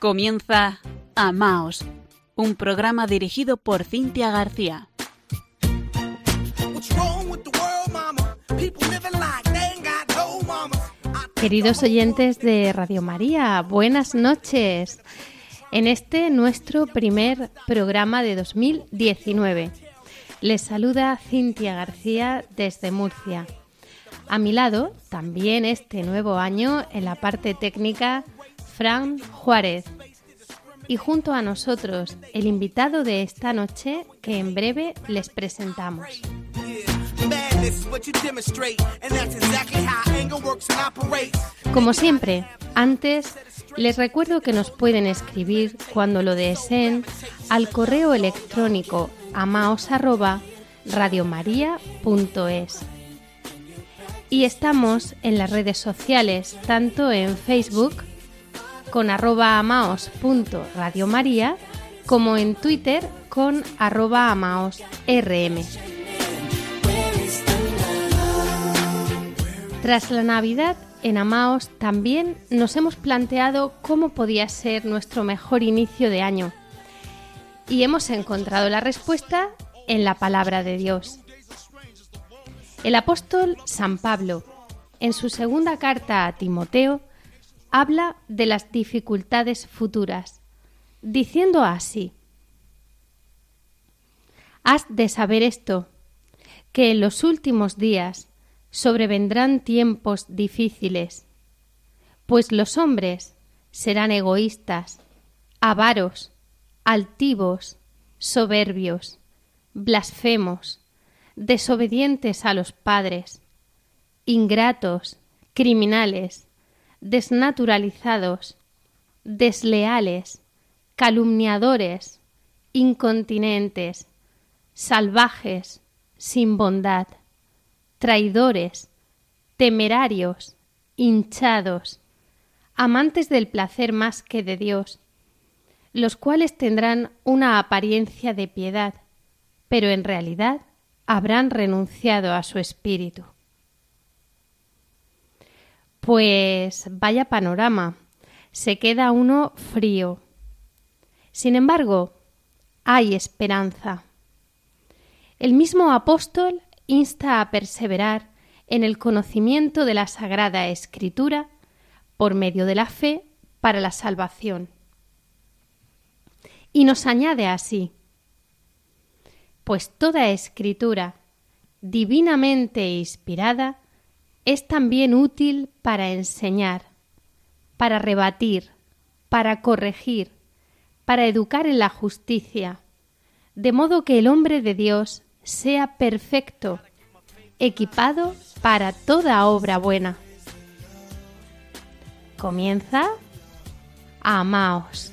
Comienza Amaos, un programa dirigido por Cintia García. Queridos oyentes de Radio María, buenas noches. En este nuestro primer programa de 2019. Les saluda Cintia García desde Murcia. A mi lado, también este nuevo año, en la parte técnica, Fran Juárez. Y junto a nosotros, el invitado de esta noche que en breve les presentamos. Como siempre, antes les recuerdo que nos pueden escribir cuando lo deseen al correo electrónico amaos@radiomaria.es. Y estamos en las redes sociales, tanto en Facebook con arroba amaos.radiomaria como en Twitter con arroba amaosrm. Tras la Navidad, en Amaos también nos hemos planteado cómo podía ser nuestro mejor inicio de año. Y hemos encontrado la respuesta en la palabra de Dios. El apóstol San Pablo, en su segunda carta a Timoteo, habla de las dificultades futuras, diciendo así, Has de saber esto, que en los últimos días sobrevendrán tiempos difíciles, pues los hombres serán egoístas, avaros, altivos, soberbios, blasfemos, desobedientes a los padres, ingratos, criminales, desnaturalizados, desleales, calumniadores, incontinentes, salvajes, sin bondad, traidores, temerarios, hinchados, amantes del placer más que de Dios, los cuales tendrán una apariencia de piedad, pero en realidad habrán renunciado a su espíritu. Pues vaya panorama, se queda uno frío. Sin embargo, hay esperanza. El mismo apóstol insta a perseverar en el conocimiento de la Sagrada Escritura por medio de la fe para la salvación. Y nos añade así, pues toda escritura, divinamente inspirada, es también útil para enseñar, para rebatir, para corregir, para educar en la justicia, de modo que el hombre de Dios sea perfecto, equipado para toda obra buena. Comienza Amaos.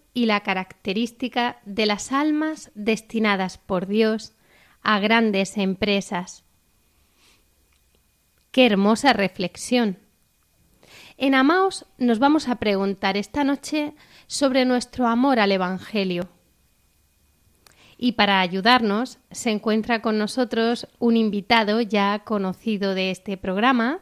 y la característica de las almas destinadas por Dios a grandes empresas. Qué hermosa reflexión. En Amaos nos vamos a preguntar esta noche sobre nuestro amor al Evangelio. Y para ayudarnos se encuentra con nosotros un invitado ya conocido de este programa,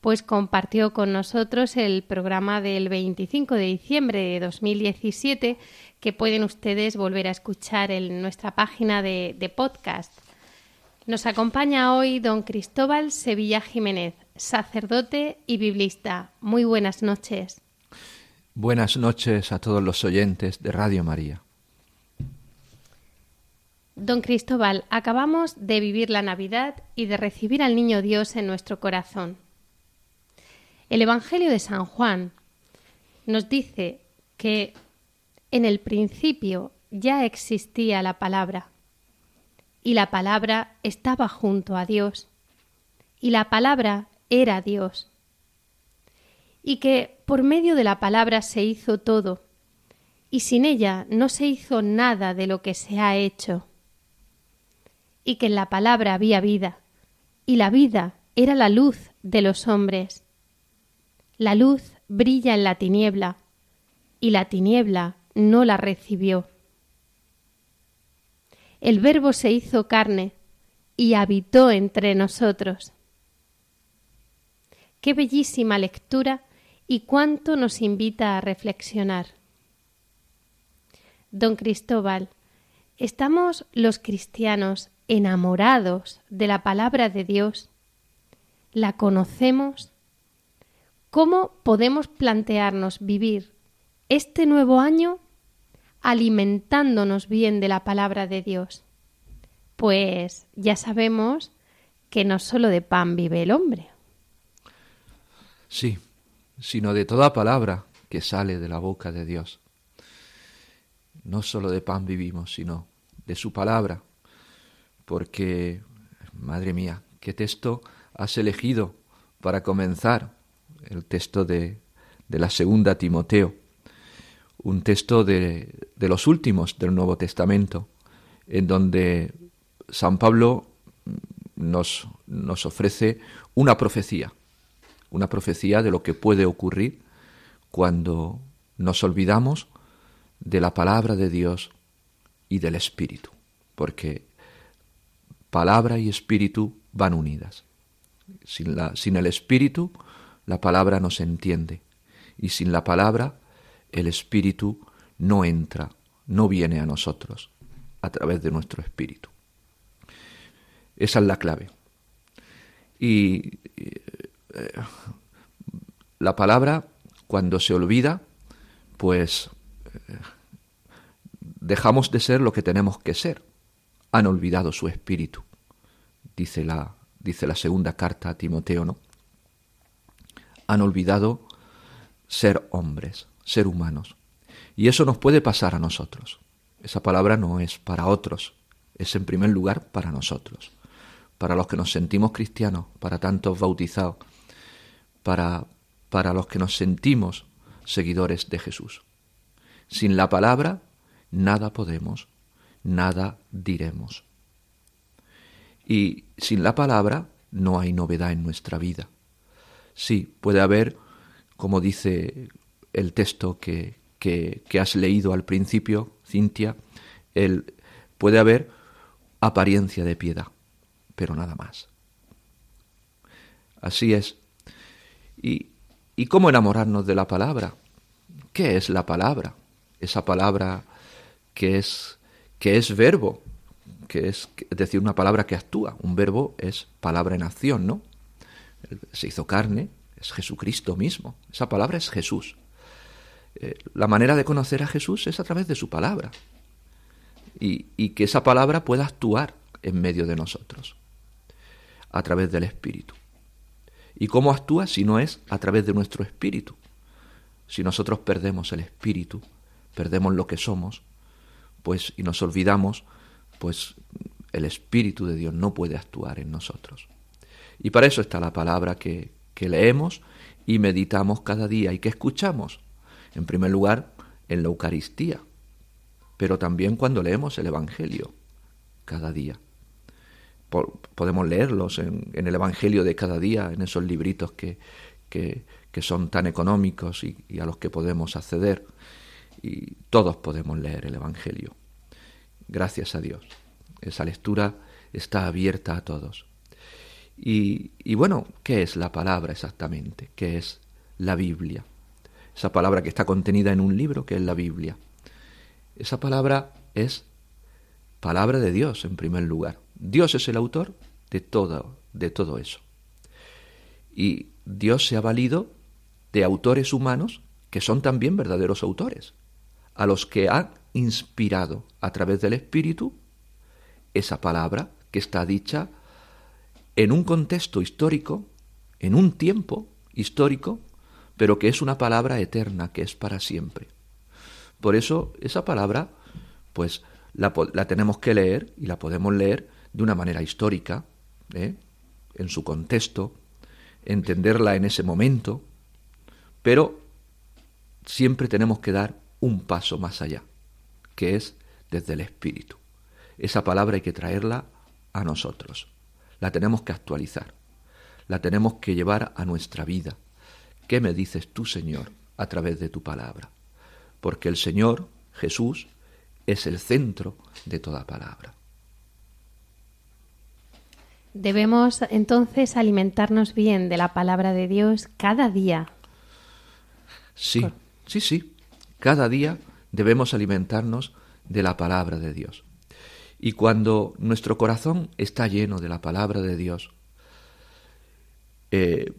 pues compartió con nosotros el programa del 25 de diciembre de 2017 que pueden ustedes volver a escuchar en nuestra página de, de podcast. Nos acompaña hoy don Cristóbal Sevilla Jiménez, sacerdote y biblista. Muy buenas noches. Buenas noches a todos los oyentes de Radio María. Don Cristóbal, acabamos de vivir la Navidad y de recibir al Niño Dios en nuestro corazón. El Evangelio de San Juan nos dice que en el principio ya existía la palabra, y la palabra estaba junto a Dios, y la palabra era Dios, y que por medio de la palabra se hizo todo, y sin ella no se hizo nada de lo que se ha hecho, y que en la palabra había vida, y la vida era la luz de los hombres. La luz brilla en la tiniebla, y la tiniebla no la recibió. El Verbo se hizo carne y habitó entre nosotros. Qué bellísima lectura y cuánto nos invita a reflexionar. Don Cristóbal, ¿estamos los cristianos enamorados de la palabra de Dios? ¿La conocemos? ¿Cómo podemos plantearnos vivir este nuevo año alimentándonos bien de la palabra de Dios? Pues ya sabemos que no solo de pan vive el hombre. Sí, sino de toda palabra que sale de la boca de Dios. No solo de pan vivimos, sino de su palabra. Porque, madre mía, ¿qué texto has elegido para comenzar? El texto de, de la segunda Timoteo un texto de, de los últimos del Nuevo Testamento, en donde San Pablo nos, nos ofrece una profecía, una profecía de lo que puede ocurrir cuando nos olvidamos de la palabra de Dios y del Espíritu, porque palabra y Espíritu van unidas. Sin, la, sin el Espíritu, la palabra no se entiende, y sin la palabra, el Espíritu no entra, no viene a nosotros a través de nuestro Espíritu. Esa es la clave. Y eh, la palabra, cuando se olvida, pues eh, dejamos de ser lo que tenemos que ser. Han olvidado su espíritu, dice la, dice la segunda carta a Timoteo, ¿no? Han olvidado ser hombres ser humanos. Y eso nos puede pasar a nosotros. Esa palabra no es para otros, es en primer lugar para nosotros, para los que nos sentimos cristianos, para tantos bautizados, para, para los que nos sentimos seguidores de Jesús. Sin la palabra, nada podemos, nada diremos. Y sin la palabra no hay novedad en nuestra vida. Sí, puede haber, como dice el texto que, que, has leído al principio, Cintia, el, puede haber apariencia de piedad, pero nada más. Así es. ¿Y, ¿Y cómo enamorarnos de la palabra? ¿Qué es la palabra? Esa palabra que es, que es verbo, que es, es decir, una palabra que actúa. Un verbo es palabra en acción, ¿no? Se hizo carne, es Jesucristo mismo. Esa palabra es Jesús. Eh, la manera de conocer a Jesús es a través de su palabra. Y, y que esa palabra pueda actuar en medio de nosotros, a través del Espíritu. ¿Y cómo actúa si no es a través de nuestro Espíritu? Si nosotros perdemos el Espíritu, perdemos lo que somos, pues y nos olvidamos, pues el Espíritu de Dios no puede actuar en nosotros. Y para eso está la palabra que, que leemos y meditamos cada día y que escuchamos. En primer lugar, en la Eucaristía, pero también cuando leemos el Evangelio cada día. podemos leerlos en, el Evangelio de cada día, en esos libritos que, que, son tan económicos y, y, a los que podemos acceder. Y todos podemos leer el Evangelio. Gracias a Dios. Esa lectura está abierta a todos. Y, bueno, ¿qué es la palabra exactamente? ¿Qué es la Biblia? esa palabra que está contenida en un libro que es la Biblia. Esa palabra es palabra de Dios en primer lugar. Dios es el autor de todo, de todo eso. Y Dios se ha valido de autores humanos que son también verdaderos autores, a los que ha inspirado a través del Espíritu esa palabra que está dicha en un contexto histórico, en un tiempo histórico pero que es una palabra eterna, que es para siempre. Por eso esa palabra pues la, tenemos que leer y la podemos leer de una manera histórica, ¿eh? en su contexto, entenderla en ese momento, pero siempre tenemos que dar un paso más allá, que es desde el Espíritu. Esa palabra hay que traerla a nosotros, la tenemos que actualizar, la tenemos que llevar a nuestra vida. ¿Qué me dices tú, Señor, a través de tu palabra? Porque el Señor, Jesús, es el centro de toda palabra. Debemos entonces alimentarnos bien de la palabra de Dios cada día. Sí, sí, sí. Cada día debemos alimentarnos de la palabra de Dios. Y cuando nuestro corazón está lleno de la palabra de Dios, eh,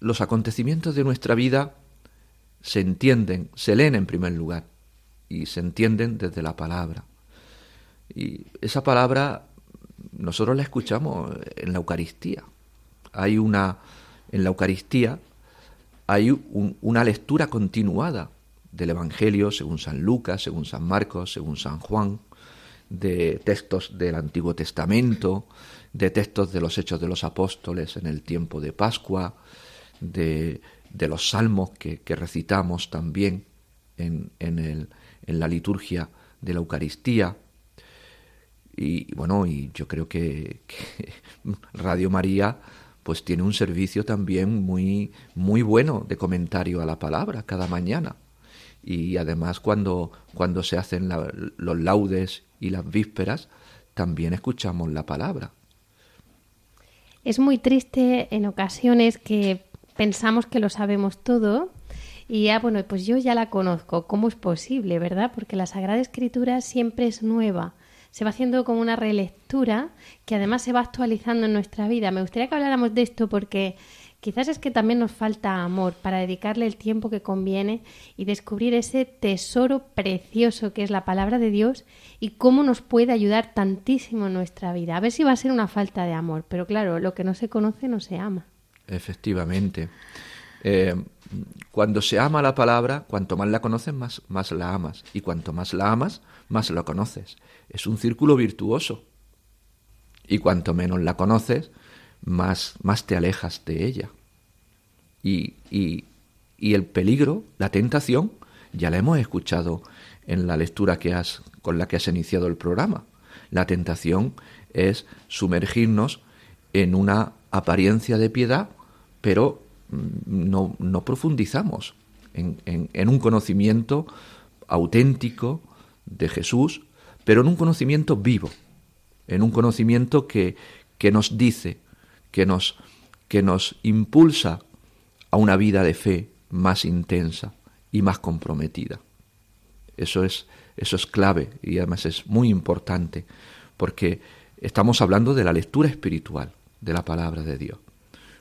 los acontecimientos de nuestra vida se entienden, se leen en primer lugar y se entienden desde la palabra. Y esa palabra nosotros la escuchamos en la Eucaristía. Hay una, en la Eucaristía hay una lectura continuada del Evangelio según San Lucas, según San Marcos, según San Juan, de textos del Antiguo Testamento, de textos de los Hechos de los Apóstoles en el tiempo de Pascua, de, de los salmos que, que recitamos también en, en, el, en la liturgia de la Eucaristía. Y bueno, y yo creo que, Radio María pues tiene un servicio también muy, muy bueno de comentario a la palabra cada mañana. Y además cuando, cuando se hacen los laudes y las vísperas, también escuchamos la palabra. Es muy triste en ocasiones que pensamos que lo sabemos todo y ya, bueno, pues yo ya la conozco. ¿Cómo es posible, verdad? Porque la Sagrada Escritura siempre es nueva. Se va haciendo como una relectura que además se va actualizando en nuestra vida. Me gustaría que habláramos de esto porque quizás es que también nos falta amor para dedicarle el tiempo que conviene y descubrir ese tesoro precioso que es la palabra de Dios y cómo nos puede ayudar tantísimo en nuestra vida. A ver si va a ser una falta de amor, pero claro, lo que no se conoce no se ama. Efectivamente. Eh, cuando se ama la palabra, cuanto más la conoces, más, más la amas. Y cuanto más la amas, más la conoces. Es un círculo virtuoso. Y cuanto menos la conoces, más, más te alejas de ella. Y, y, el peligro, la tentación, ya la hemos escuchado en la lectura que has, con la que has iniciado el programa. La tentación es sumergirnos en una apariencia de piedad, pero no, no profundizamos en, en, un conocimiento auténtico de Jesús, pero en un conocimiento vivo, en un conocimiento que, que nos dice, que nos, que nos impulsa a una vida de fe más intensa y más comprometida. Eso es, eso es clave y además es muy importante porque estamos hablando de la lectura espiritual de la palabra de Dios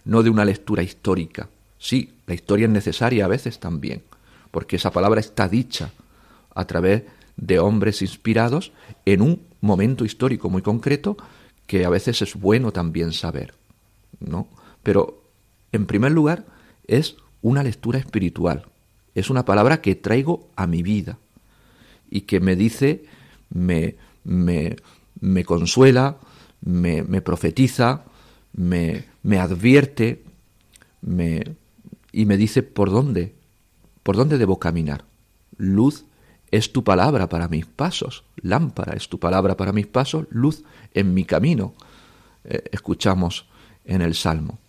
no de una lectura histórica. Sí, la historia es necesaria a veces también, porque esa palabra está dicha a través de hombres inspirados en un momento histórico muy concreto que a veces es bueno también saber, ¿no? Pero en primer lugar es una lectura espiritual, es una palabra que traigo a mi vida y que me dice, me, me, me consuela, me, me profetiza, me, me advierte me, y me dice por dónde, por dónde debo caminar. Luz es tu palabra para mis pasos, lámpara es tu palabra para mis pasos, luz en mi camino, eh, escuchamos en el Salmo.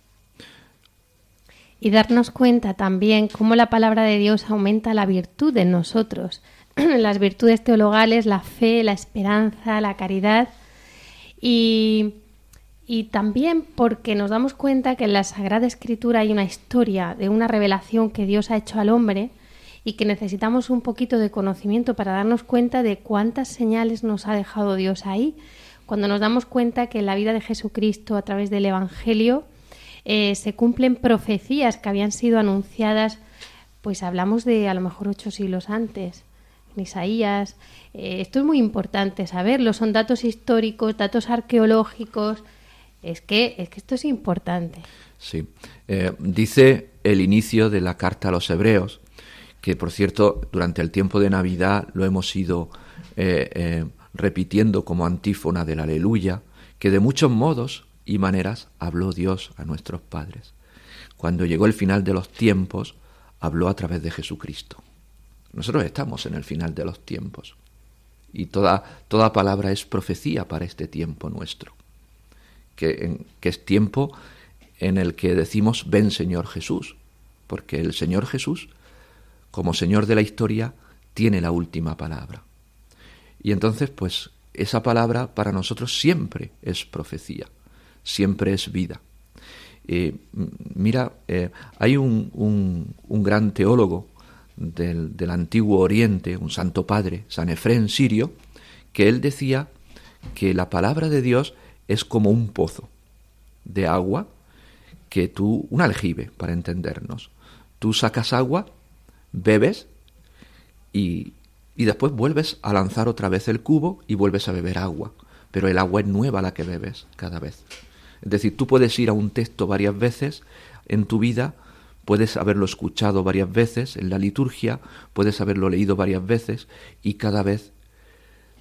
Y darnos cuenta también cómo la palabra de Dios aumenta la virtud en nosotros, las virtudes teologales, la fe, la esperanza, la caridad. Y y también porque nos damos cuenta que en la Sagrada Escritura hay una historia de una revelación que Dios ha hecho al hombre y que necesitamos un poquito de conocimiento para darnos cuenta de cuántas señales nos ha dejado Dios ahí. Cuando nos damos cuenta que en la vida de Jesucristo a través del Evangelio eh, se cumplen profecías que habían sido anunciadas, pues hablamos de a lo mejor ocho siglos antes, en Isaías. Eh, esto es muy importante saberlo, son datos históricos, datos arqueológicos, es que, es que esto es importante. Sí. Eh, dice el inicio de la carta a los hebreos que por cierto durante el tiempo de Navidad lo hemos ido repitiendo como antífona del aleluya, que de muchos modos y maneras habló Dios a nuestros padres. Cuando llegó el final de los tiempos, habló a través de Jesucristo. Nosotros estamos en el final de los tiempos y toda, toda palabra es profecía para este tiempo nuestro, que, que es tiempo en el que decimos, ven Señor Jesús, porque el Señor Jesús, como Señor de la historia, tiene la última palabra. Y entonces, pues, esa palabra para nosotros siempre es profecía, siempre es vida. Eh, mira, eh, hay un, un, gran teólogo del, del, antiguo Oriente, un santo padre, San Efrén sirio, que él decía que la palabra de Dios es como un pozo de agua que tú, un aljibe, para entendernos. Tú sacas agua, bebes y, y después vuelves a lanzar otra vez el cubo y vuelves a beber agua, pero el agua es nueva la que bebes cada vez. Es decir, tú puedes ir a un texto varias veces en tu vida, puedes haberlo escuchado varias veces en la liturgia, puedes haberlo leído varias veces y cada vez,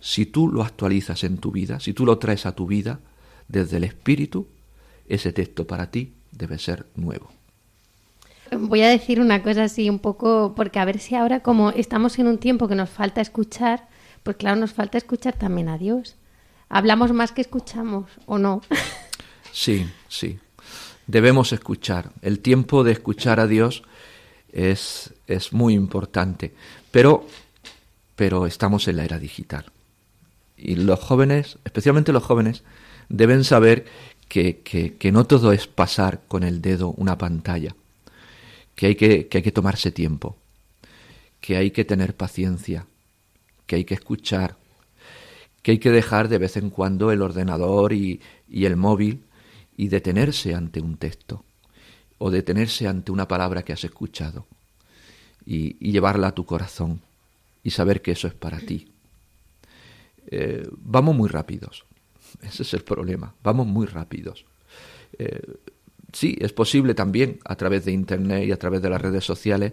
si tú lo actualizas en tu vida, si tú lo traes a tu vida desde el Espíritu, ese texto para ti debe ser nuevo. Voy a decir una cosa así un poco, porque a ver si ahora como estamos en un tiempo que nos falta escuchar, pues claro, nos falta escuchar también a Dios. Hablamos más que escuchamos, ¿o no? Sí, sí. Debemos escuchar. El tiempo de escuchar a Dios es, es muy importante. Pero, pero estamos en la era digital. Y los jóvenes, especialmente los jóvenes, deben saber que, que, que no todo es pasar con el dedo una pantalla que hay que, que hay que tomarse tiempo, que hay que tener paciencia, que hay que escuchar, que hay que dejar de vez en cuando el ordenador y, y el móvil y detenerse ante un texto o detenerse ante una palabra que has escuchado y, llevarla a tu corazón y saber que eso es para ti. Eh, vamos muy rápidos, ese es el problema, vamos muy rápidos. Eh, sí, es posible también a través de Internet y a través de las redes sociales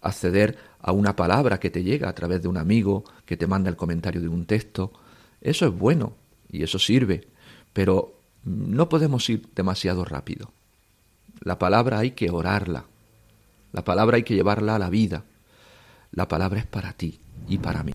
acceder a una palabra que te llega a través de un amigo que te manda el comentario de un texto. Eso es bueno y eso sirve, pero no podemos ir demasiado rápido. La palabra hay que orarla, la palabra hay que llevarla a la vida. La palabra es para ti y para mí.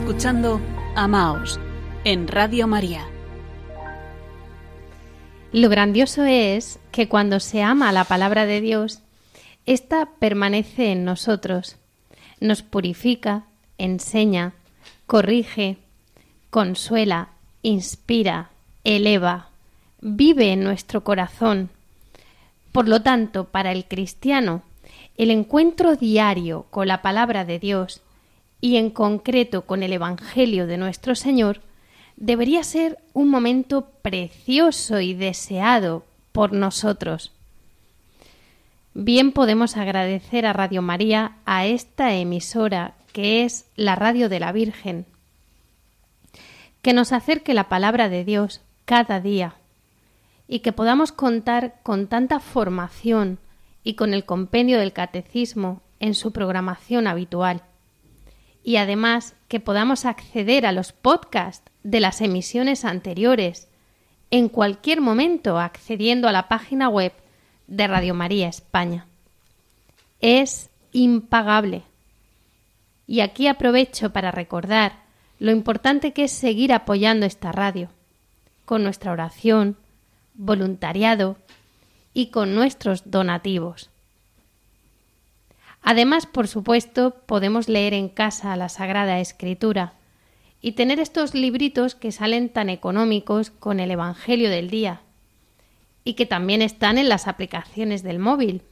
Escuchando Amaos en Radio María. Lo grandioso es que cuando se ama la palabra de Dios, ésta permanece en nosotros, nos purifica, enseña, corrige, consuela, inspira, eleva, vive en nuestro corazón. Por lo tanto, para el cristiano, el encuentro diario con la palabra de Dios y en concreto con el Evangelio de nuestro Señor debería ser un momento precioso y deseado por nosotros. Bien podemos agradecer a Radio María a esta emisora que es la Radio de la Virgen, que nos acerque la palabra de Dios cada día y que podamos contar con tanta formación y con el compendio del catecismo en su programación habitual. Y además que podamos acceder a los podcasts de las emisiones anteriores en cualquier momento accediendo a la página web de Radio María España. Es impagable. Y aquí aprovecho para recordar lo importante que es seguir apoyando esta radio, con nuestra oración, voluntariado y con nuestros donativos. Además, por supuesto, podemos leer en casa la Sagrada Escritura y tener estos libritos que salen tan económicos con el Evangelio del día y que también están en las aplicaciones del móvil.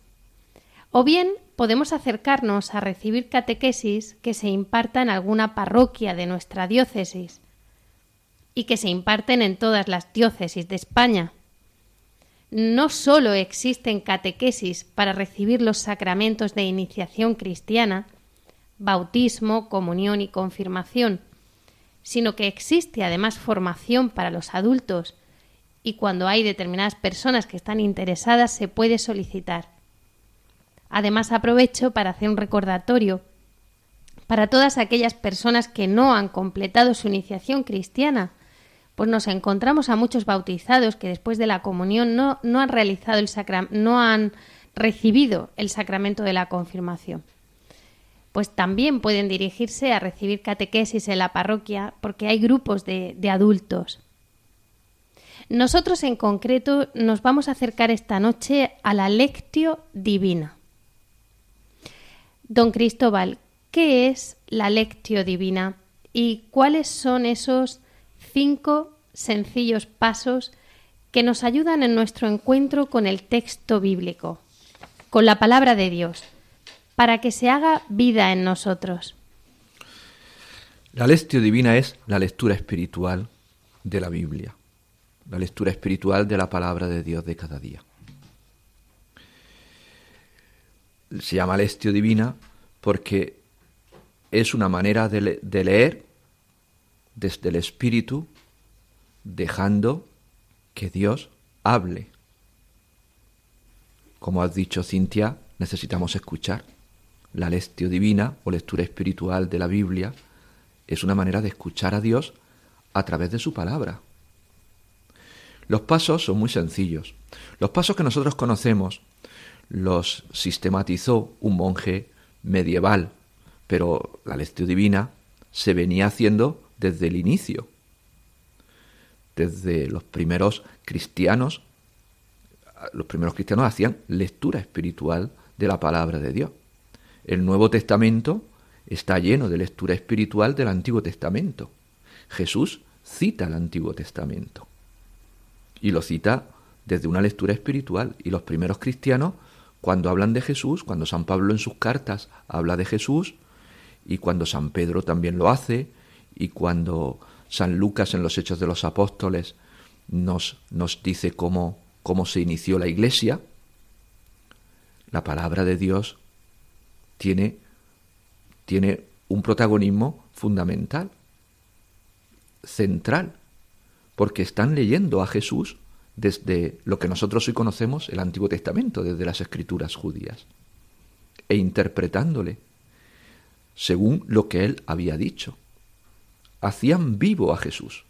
O bien podemos acercarnos a recibir catequesis que se imparta en alguna parroquia de nuestra diócesis y que se imparten en todas las diócesis de España. No sólo existen catequesis para recibir los sacramentos de iniciación cristiana, bautismo, comunión y confirmación, sino que existe además formación para los adultos y cuando hay determinadas personas que están interesadas se puede solicitar. Además aprovecho para hacer un recordatorio para todas aquellas personas que no han completado su iniciación cristiana, pues nos encontramos a muchos bautizados que después de la comunión no, no han realizado el sacra no han recibido el sacramento de la confirmación. Pues también pueden dirigirse a recibir catequesis en la parroquia porque hay grupos de, de adultos. Nosotros en concreto nos vamos a acercar esta noche a la lectio divina. Don Cristóbal, ¿qué es la lectio divina y cuáles son esos cinco sencillos pasos que nos ayudan en nuestro encuentro con el texto bíblico, con la palabra de Dios, para que se haga vida en nosotros? La lectio divina es la lectura espiritual de la Biblia. la lectura espiritual de la palabra de Dios de cada día. Se llama Lestio Divina porque es una manera de, de leer desde el Espíritu, dejando que Dios hable. Como has dicho, Cintia, necesitamos escuchar. La lectio divina o lectura espiritual de la Biblia es una manera de escuchar a Dios a través de su palabra. Los pasos son muy sencillos. Los pasos que nosotros conocemos los sistematizó un monje medieval, pero la lectio divina se venía haciendo desde el inicio. Desde los primeros cristianos, los primeros cristianos hacían lectura espiritual de la palabra de Dios. El Nuevo Testamento está lleno de lectura espiritual del Antiguo Testamento. Jesús cita el Antiguo Testamento y lo cita desde una lectura espiritual y los primeros cristianos cuando hablan de Jesús, cuando San Pablo en sus cartas habla de Jesús y cuando San Pedro también lo hace y cuando San Lucas en los Hechos de los Apóstoles nos, nos dice cómo, cómo se inició la iglesia, la palabra de Dios tiene, tiene un protagonismo fundamental, central, porque están leyendo a Jesús desde lo que nosotros hoy conocemos, el Antiguo Testamento, desde las escrituras judías, e interpretándole según lo que él había dicho hacían vivo a Jesús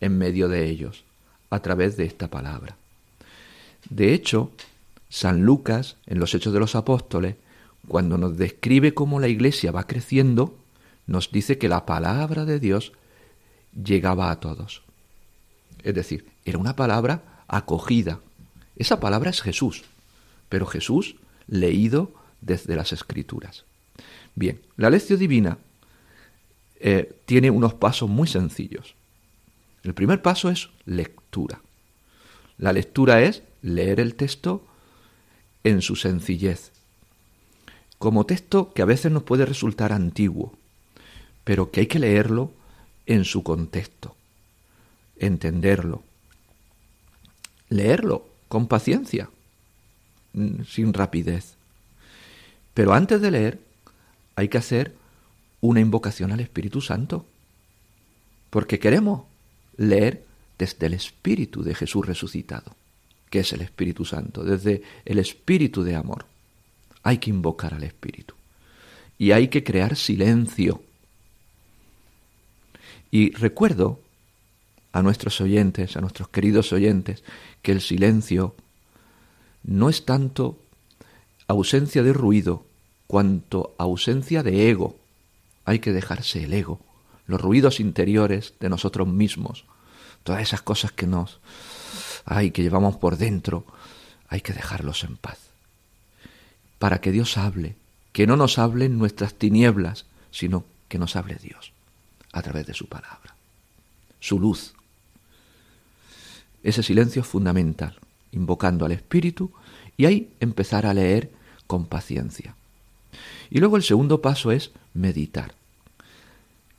en medio de ellos a través de esta palabra. De hecho, San Lucas, en los Hechos de los Apóstoles, cuando nos describe cómo la iglesia va creciendo, nos dice que la palabra de Dios llegaba a todos. Es decir, era una palabra acogida. Esa palabra es Jesús, pero Jesús leído desde las Escrituras. Bien, la lección divina eh, tiene unos pasos muy sencillos. El primer paso es lectura. La lectura es leer el texto en su sencillez, como texto que a veces nos puede resultar antiguo, pero que hay que leerlo en su contexto, entenderlo, leerlo con paciencia, mm, sin rapidez. Pero antes de leer hay que hacer una invocación al Espíritu Santo, porque queremos leer desde el Espíritu de Jesús resucitado, que es el Espíritu Santo, desde el Espíritu de amor. Hay que invocar al Espíritu y hay que crear silencio. Y recuerdo a nuestros oyentes, a nuestros queridos oyentes, que el silencio no es tanto ausencia de ruido, cuanto ausencia de ego, hay que dejarse el ego, los ruidos interiores de nosotros mismos, todas esas cosas que nos hay que llevamos por dentro, hay que dejarlos en paz. Para que Dios hable, que no nos hablen nuestras tinieblas, sino que nos hable Dios a través de su palabra, su luz. Ese silencio es fundamental, invocando al Espíritu y ahí empezar a leer con paciencia. Y luego el segundo paso es meditar.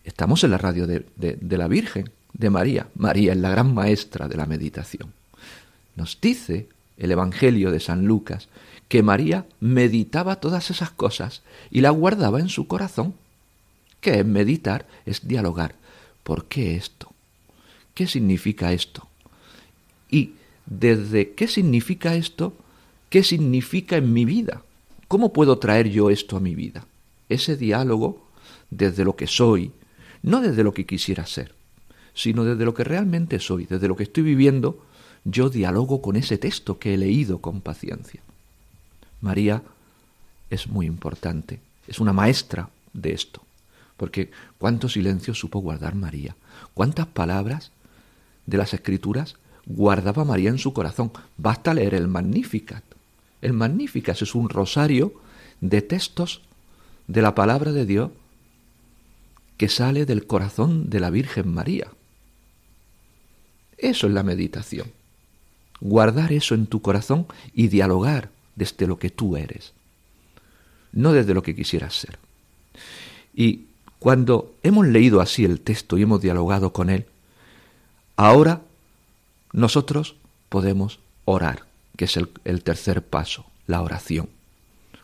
Estamos en la radio de, la Virgen, de María. María es la gran maestra de la meditación. Nos dice el Evangelio de San Lucas que María meditaba todas esas cosas y las guardaba en su corazón. ¿Qué es meditar? Es dialogar. ¿Por qué esto? ¿Qué significa esto? Y desde qué significa esto, qué significa en mi vida. ¿Cómo puedo traer yo esto a mi vida? Ese diálogo desde lo que soy, no desde lo que quisiera ser, sino desde lo que realmente soy, desde lo que estoy viviendo, yo dialogo con ese texto que he leído con paciencia. María es muy importante, es una maestra de esto, porque cuánto silencio supo guardar María, cuántas palabras de las escrituras guardaba María en su corazón. Basta leer el Magnificat. El Magnificat es un rosario de textos de la palabra de Dios que sale del corazón de la Virgen María. Eso es la meditación. Guardar eso en tu corazón y dialogar desde lo que tú eres, no desde lo que quisieras ser. Y cuando hemos leído así el texto y hemos dialogado con él, ahora nosotros podemos orar, que es el, tercer paso, la oración.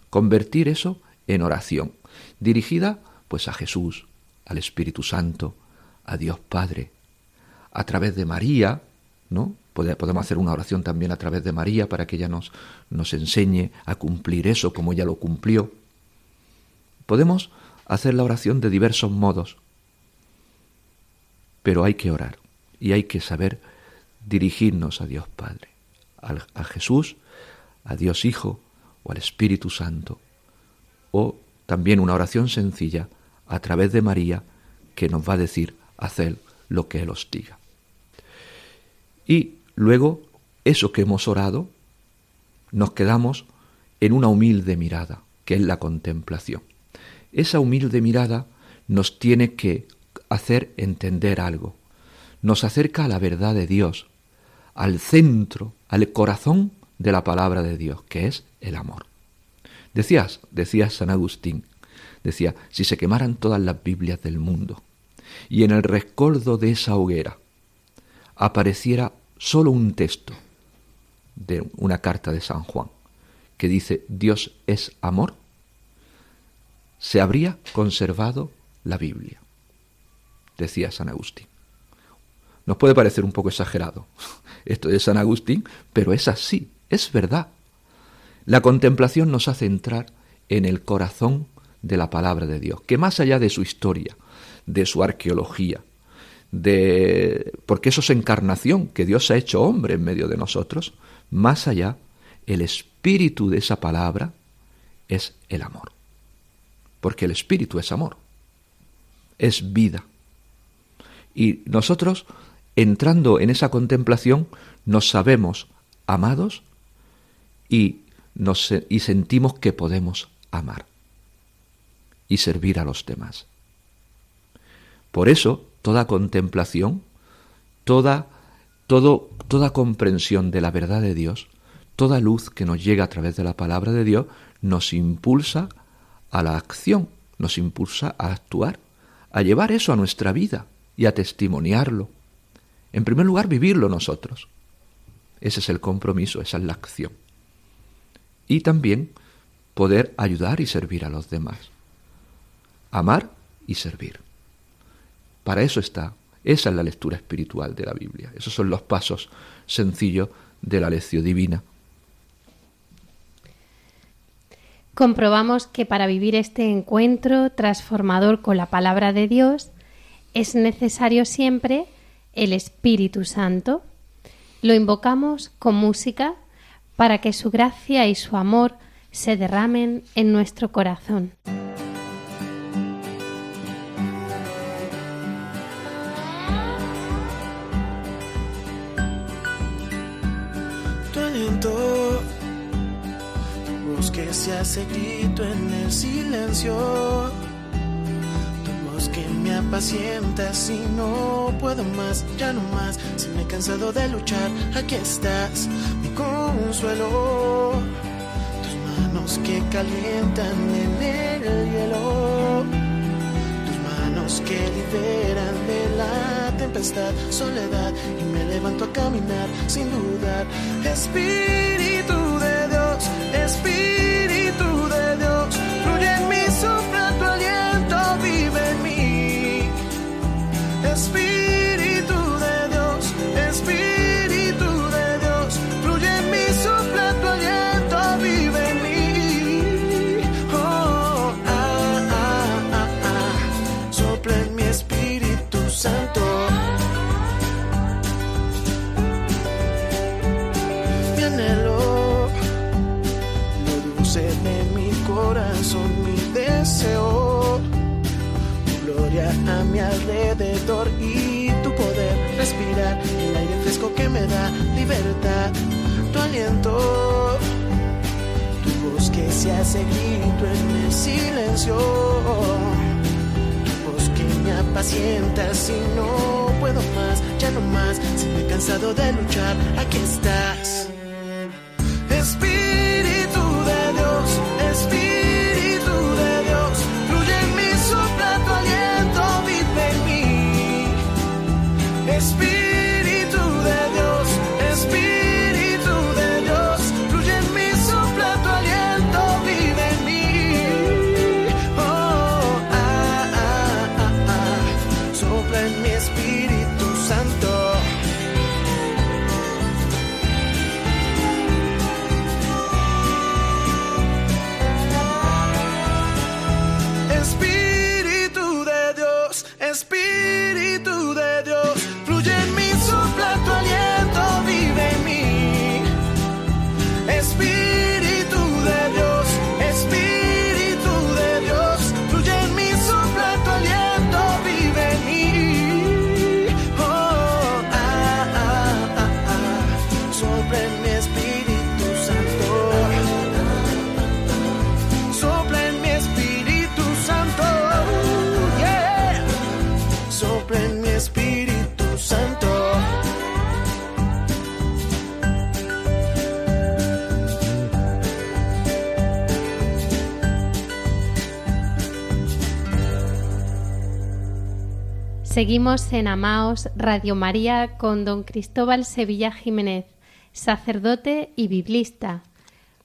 Convertir eso en oración, dirigida pues a Jesús, al Espíritu Santo, a Dios Padre, a través de María, ¿no? Podemos hacer una oración también a través de María para que ella nos, nos enseñe a cumplir eso como ella lo cumplió. Podemos hacer la oración de diversos modos, pero hay que orar y hay que saber dirigirnos a Dios Padre, a Jesús, a Dios Hijo o al Espíritu Santo, o también una oración sencilla a través de María que nos va a decir hacer lo que Él os diga. Y luego, eso que hemos orado, nos quedamos en una humilde mirada, que es la contemplación. Esa humilde mirada nos tiene que hacer entender algo, nos acerca a la verdad de Dios, al centro, al corazón de la palabra de Dios, que es el amor. Decías, decía San Agustín, decía, si se quemaran todas las Biblias del mundo y en el rescoldo de esa hoguera apareciera solo un texto de una carta de San Juan que dice Dios es amor, se habría conservado la Biblia, decía San Agustín. Nos puede parecer un poco exagerado esto de San Agustín, pero es así, es verdad. La contemplación nos hace entrar en el corazón de la palabra de Dios, que más allá de su historia, de su arqueología, de porque eso es encarnación, que Dios ha hecho hombre en medio de nosotros, más allá, el espíritu de esa palabra es el amor. Porque el espíritu es amor, es vida. Y nosotros, entrando en esa contemplación, nos sabemos amados y, nos, y sentimos que podemos amar y servir a los demás. Por eso, toda contemplación, toda, toda comprensión de la verdad de Dios, toda luz que nos llega a través de la palabra de Dios, nos impulsa a la acción, nos impulsa a actuar, a llevar eso a nuestra vida y a testimoniarlo. En primer lugar, vivirlo nosotros. Ese es el compromiso, esa es la acción. Y también poder ayudar y servir a los demás. Amar y servir. Para eso está. Esa es la lectura espiritual de la Biblia. Esos son los pasos sencillos de la lección divina. Comprobamos que para vivir este encuentro transformador con la palabra de Dios es necesario siempre el Espíritu Santo. Lo invocamos con música para que su gracia y su amor se derramen en nuestro corazón. Se hace grito en el silencio. Tu voz que me apacienta si no puedo más, ya no más. Si me he cansado de luchar, aquí estás, mi consuelo. Tus manos que calientan en el hielo. Que liberan de la tempestad, soledad. Y me levanto a caminar sin dudar. Espíritu de Dios, Espíritu. y tu voz que me apacienta si no puedo más, ya no más, si me he cansado de luchar, aquí estás. Seguimos en Amaos Radio María con don Cristóbal Sevilla Jiménez, sacerdote y biblista,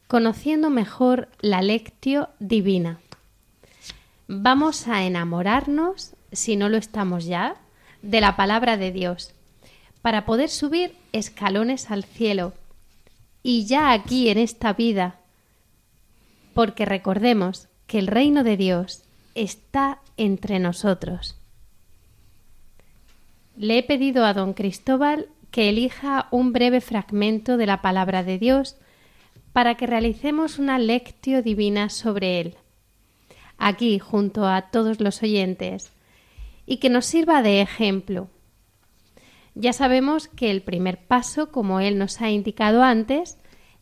conociendo mejor la lectio divina. Vamos a enamorarnos, si no lo estamos ya, de la palabra de Dios, para poder subir escalones al cielo, y ya aquí en esta vida, porque recordemos que el reino de Dios está entre nosotros. Le he pedido a don Cristóbal que elija un breve fragmento de la palabra de Dios para que realicemos una lectio divina sobre él, aquí junto a todos los oyentes, y que nos sirva de ejemplo. Ya sabemos que el primer paso, como él nos ha indicado antes,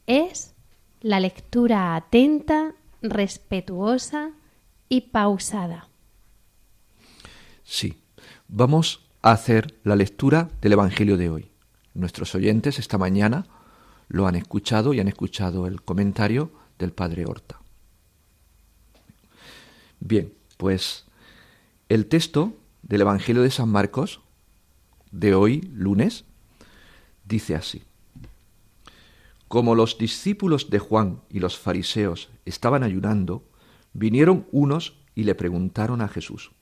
es la lectura atenta, respetuosa y pausada. Sí, vamos hacer la lectura del Evangelio de hoy. Nuestros oyentes esta mañana lo han escuchado y han escuchado el comentario del Padre Horta. Bien, pues el texto del Evangelio de San Marcos de hoy, lunes, dice así. Como los discípulos de Juan y los fariseos estaban ayunando, vinieron unos y le preguntaron a Jesús,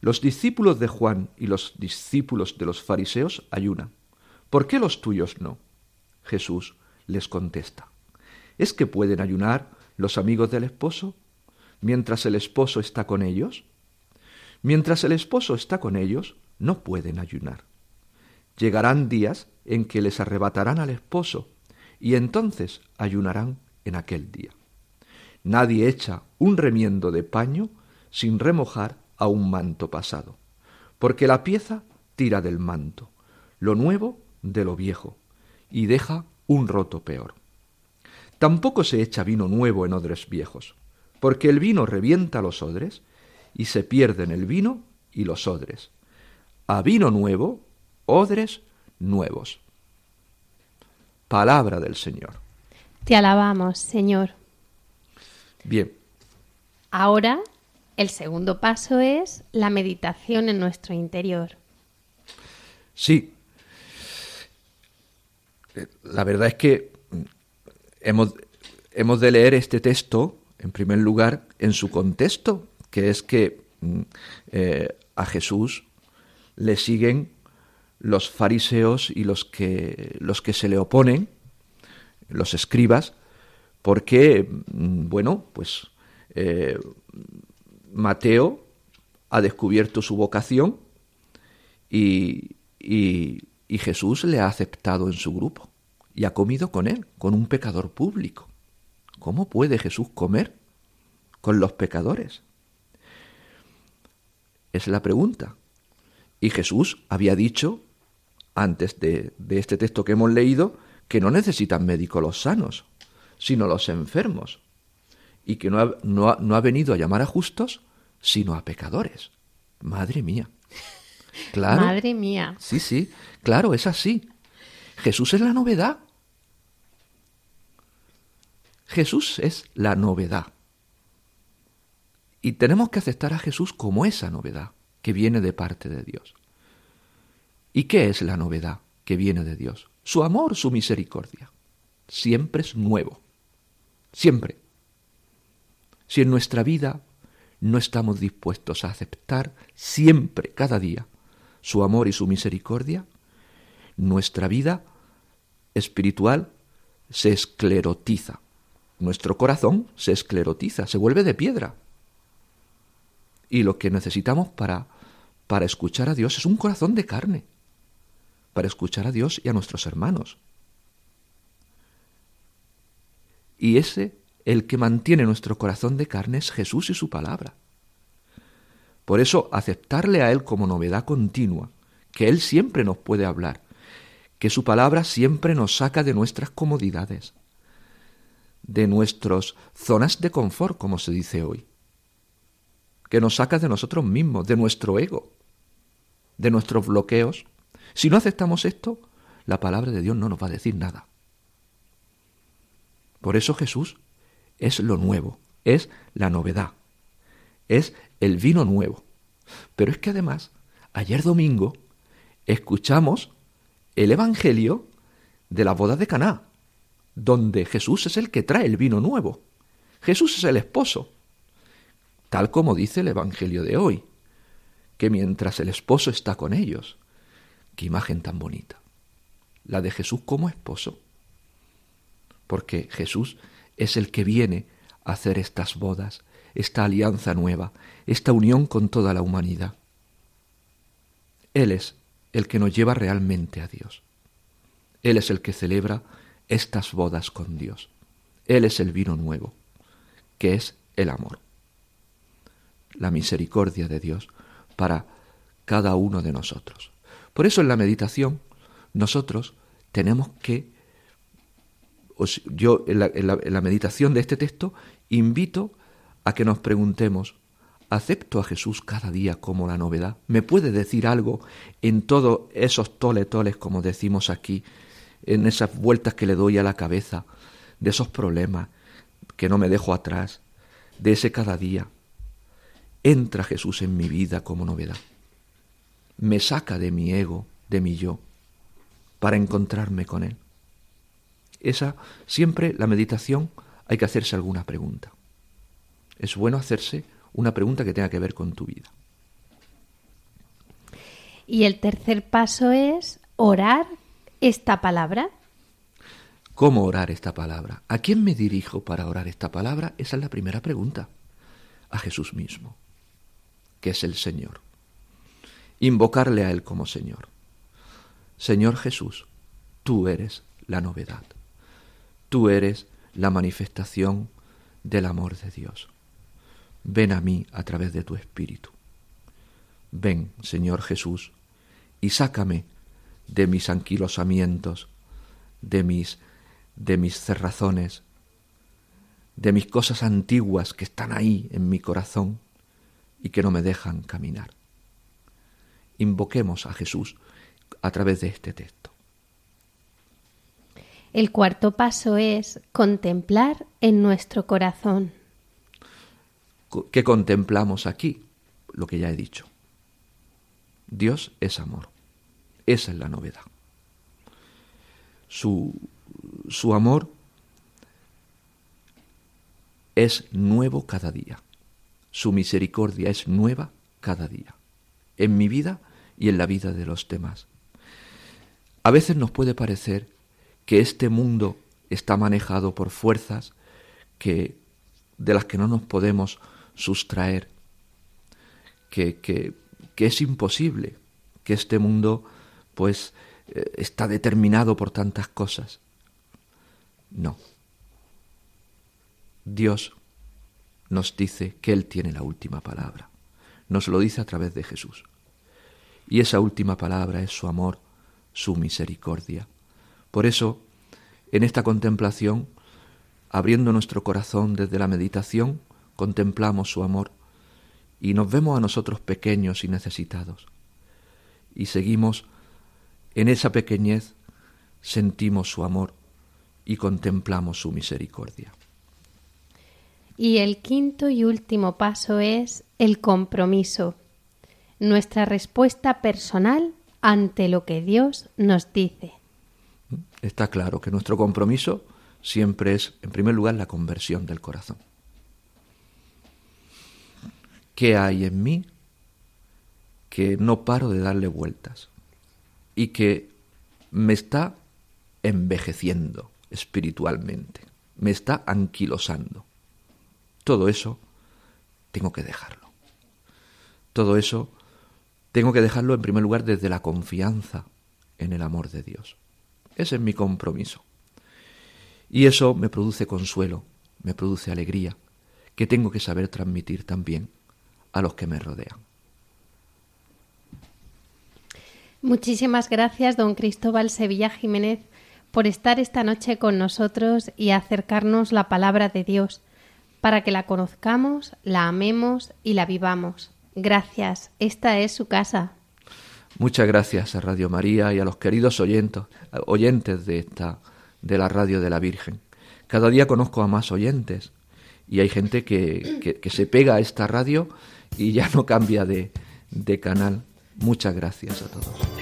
los discípulos de Juan y los discípulos de los fariseos ayunan. ¿Por qué los tuyos no? Jesús les contesta. ¿Es que pueden ayunar los amigos del esposo mientras el esposo está con ellos? Mientras el esposo está con ellos, no pueden ayunar. Llegarán días en que les arrebatarán al esposo, y entonces ayunarán en aquel día. Nadie echa un remiendo de paño sin remojar a un manto pasado, porque la pieza tira del manto, lo nuevo de lo viejo, y deja un roto peor. Tampoco se echa vino nuevo en odres viejos, porque el vino revienta los odres, y se pierden el vino y los odres. A vino nuevo, odres nuevos. Palabra del Señor. Te alabamos, Señor. Bien. Ahora el segundo paso es la meditación en nuestro interior. Sí. La verdad es que hemos, hemos de leer este texto, en primer lugar, en su contexto, que es que mm, eh, a Jesús le siguen los fariseos y los que, los que se le oponen, los escribas, porque, mm, bueno, pues eh, Mateo ha descubierto su vocación y, Jesús le ha aceptado en su grupo y ha comido con él, con un pecador público. ¿Cómo puede Jesús comer con los pecadores? Es la pregunta. Y Jesús había dicho, antes de, este texto que hemos leído, que no necesitan médicos los sanos, sino los enfermos y que no ha, no ha, venido a llamar a justos, sino a pecadores. Madre mía. Claro. Madre mía. Sí, sí, claro, es así. Jesús es la novedad. Jesús es la novedad. Y tenemos que aceptar a Jesús como esa novedad que viene de parte de Dios. ¿Y qué es la novedad que viene de Dios? Su amor, su misericordia. Siempre es nuevo. Siempre. Si en nuestra vida no estamos dispuestos a aceptar siempre, cada día, su amor y su misericordia, nuestra vida espiritual se esclerotiza. Nuestro corazón se esclerotiza, se vuelve de piedra. Y lo que necesitamos para, para escuchar a Dios es un corazón de carne, para escuchar a Dios y a nuestros hermanos. Y ese el que mantiene nuestro corazón de carne es Jesús y su palabra. Por eso aceptarle a Él como novedad continua, que Él siempre nos puede hablar, que su palabra siempre nos saca de nuestras comodidades, de nuestras zonas de confort, como se dice hoy, que nos saca de nosotros mismos, de nuestro ego, de nuestros bloqueos. Si no aceptamos esto, la palabra de Dios no nos va a decir nada. Por eso Jesús es lo nuevo, es la novedad, es el vino nuevo. Pero es que además Ayer domingo escuchamos el Evangelio de la boda de Caná, donde Jesús es el que trae el vino nuevo. Jesús es el esposo, tal como dice el Evangelio de hoy, que mientras el esposo está con ellos, qué imagen tan bonita, la de Jesús como esposo, porque Jesús es el que viene a hacer estas bodas, esta alianza nueva, esta unión con toda la humanidad. Él es el que nos lleva realmente a Dios. Él es el que celebra estas bodas con Dios. Él es el vino nuevo, que es el amor. La misericordia de Dios para cada uno de nosotros. Por eso en la meditación nosotros tenemos que, yo en la, meditación de este texto invito a que nos preguntemos, ¿Acepto a Jesús cada día como la novedad? ¿Me puede decir algo en todos esos tole toles, como decimos aquí, en esas vueltas que le doy a la cabeza, de esos problemas que no me dejo atrás, de ese cada día? Entra Jesús en mi vida como novedad. Me saca de mi ego, de mi yo, para encontrarme con Él. Esa, siempre la meditación hay que hacerse alguna pregunta. Es bueno hacerse una pregunta que tenga que ver con tu vida. Y el tercer paso es orar esta palabra. ¿Cómo orar esta palabra? ¿A quién me dirijo para orar esta palabra? Esa es la primera pregunta. A Jesús mismo, que es el Señor. Invocarle a Él como Señor. Señor Jesús, tú eres la novedad. Tú eres la manifestación del amor de Dios. Ven a mí a través de tu Espíritu. Ven, Señor Jesús, y sácame de mis anquilosamientos, de mis, de mis cerrazones, de mis cosas antiguas que están ahí en mi corazón y que no me dejan caminar. Invoquemos a Jesús a través de este texto. El cuarto paso es contemplar en nuestro corazón. ¿Qué contemplamos aquí? Lo que ya he dicho. Dios es amor. Esa es la novedad. Su, su amor es nuevo cada día. Su misericordia es nueva cada día. En mi vida y en la vida de los demás. A veces nos puede parecer que este mundo está manejado por fuerzas que, de las que no nos podemos sustraer, que, que, que es imposible, que este mundo pues eh, está determinado por tantas cosas. No. Dios nos dice que Él tiene la última palabra. Nos lo dice a través de Jesús. Y esa última palabra es su amor, su misericordia. Por eso, en esta contemplación, abriendo nuestro corazón desde la meditación, contemplamos su amor y nos vemos a nosotros pequeños y necesitados. Y seguimos en esa pequeñez, sentimos su amor y contemplamos su misericordia. Y el quinto y último paso es el compromiso, nuestra respuesta personal ante lo que Dios nos dice. Está claro que nuestro compromiso siempre es, en primer lugar, la conversión del corazón. ¿Qué hay en mí que no paro de darle vueltas y que me está envejeciendo espiritualmente, me está anquilosando? Todo eso tengo que dejarlo. Todo eso tengo que dejarlo en primer lugar desde la confianza en el amor de Dios. Ese es mi compromiso. Y eso me produce consuelo, me produce alegría, que tengo que saber transmitir también a los que me rodean. Muchísimas gracias, don Cristóbal Sevilla Jiménez, por estar esta noche con nosotros y acercarnos la palabra de Dios, para que la conozcamos, la amemos y la vivamos. Gracias, esta es su casa. Muchas gracias a Radio María y a los queridos oyentes, oyentes de esta de la radio de la Virgen. Cada día conozco a más oyentes y hay gente que, que se pega a esta radio y ya no cambia de, de canal. Muchas gracias a todos.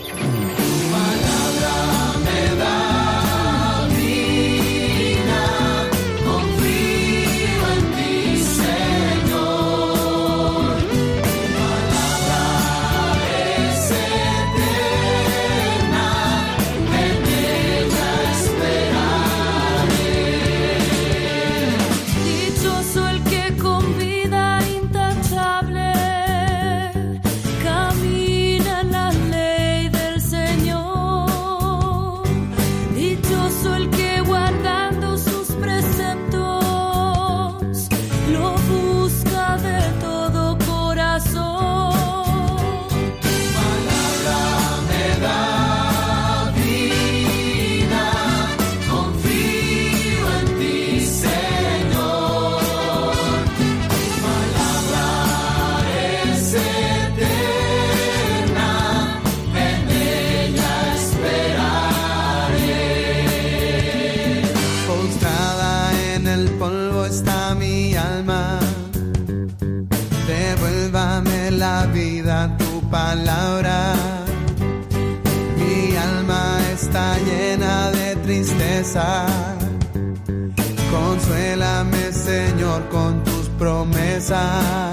inside.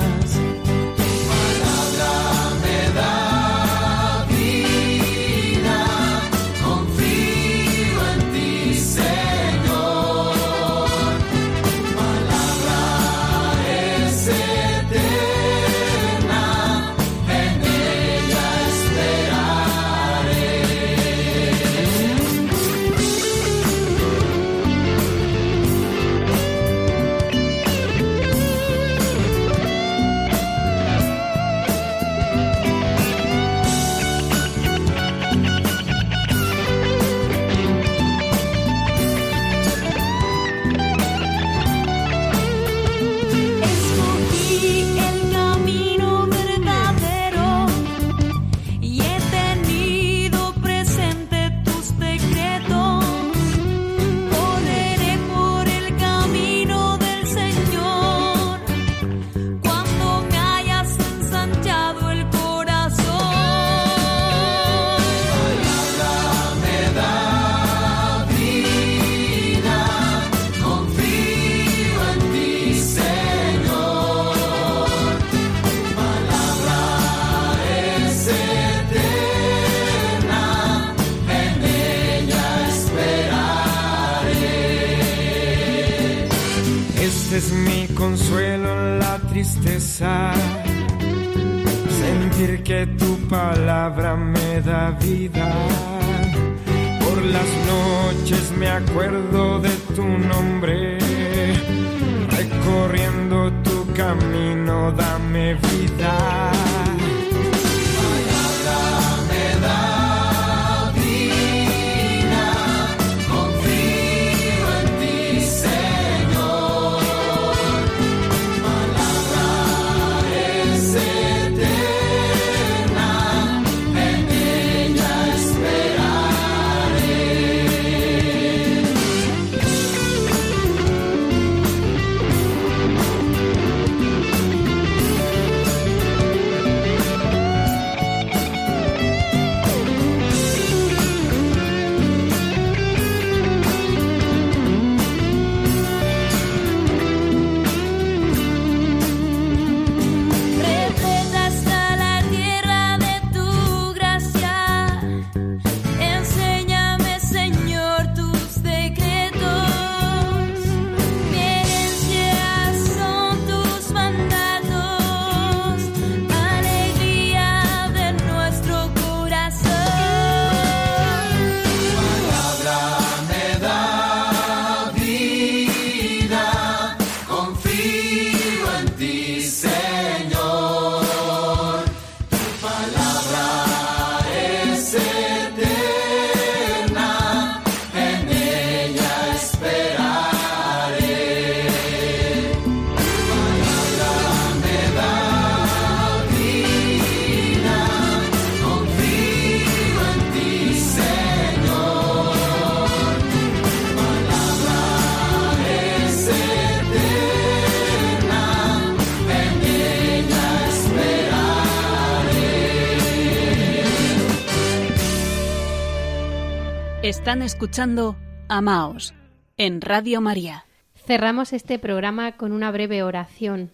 Están escuchando Amaos en Radio María. Cerramos este programa con una breve oración.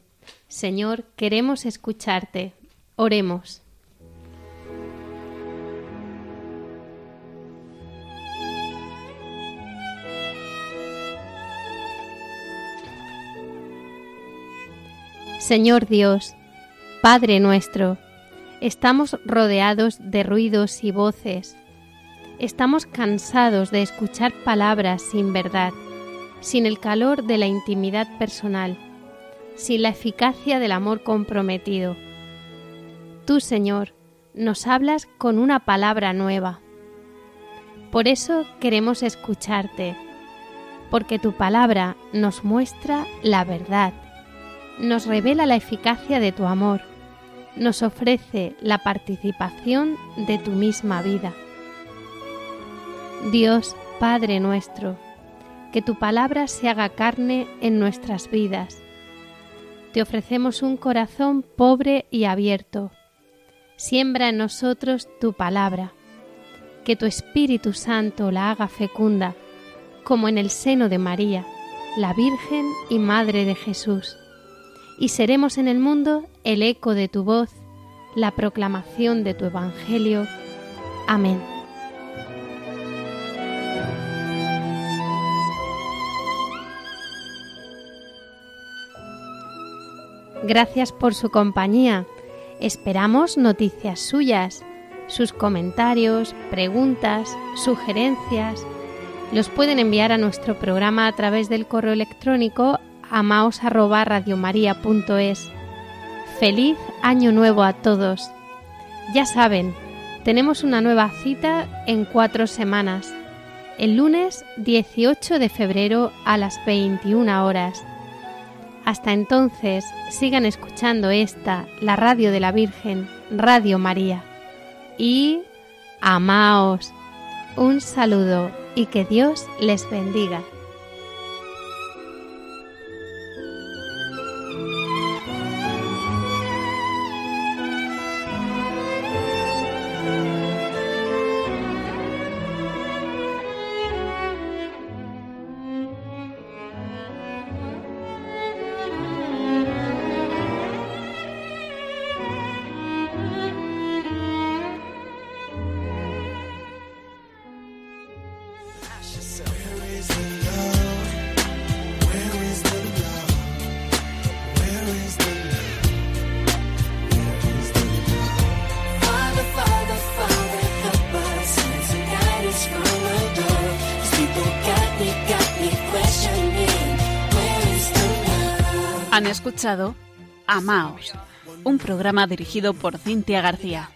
Señor, queremos escucharte. Oremos. Señor Dios, Padre nuestro, estamos rodeados de ruidos y voces. Estamos cansados de escuchar palabras sin verdad, sin el calor de la intimidad personal, sin la eficacia del amor comprometido. Tú, Señor, nos hablas con una palabra nueva. Por eso queremos escucharte, porque tu palabra nos muestra la verdad nos revela la eficacia de tu amor, nos ofrece la participación de tu misma vida. Dios Padre nuestro, que tu palabra se haga carne en nuestras vidas. Te ofrecemos un corazón pobre y abierto. Siembra en nosotros tu palabra, que tu Espíritu Santo la haga fecunda, como en el seno de María, la Virgen y Madre de Jesús y seremos en el mundo el eco de tu voz, la proclamación de tu Evangelio. Amén. Gracias por su compañía. Esperamos noticias suyas, sus comentarios, preguntas, sugerencias. Los pueden enviar a nuestro programa a través del correo electrónico amaos@radiomaria.es. Feliz año nuevo a todos. Ya saben, tenemos una nueva cita en cuatro semanas, el lunes 18 de febrero a las 21 horas. Hasta entonces, sigan escuchando esta, la radio de la Virgen, Radio María. Y amaos. Un saludo y que Dios les bendiga. Escuchado Amaos, un programa dirigido por Cintia García.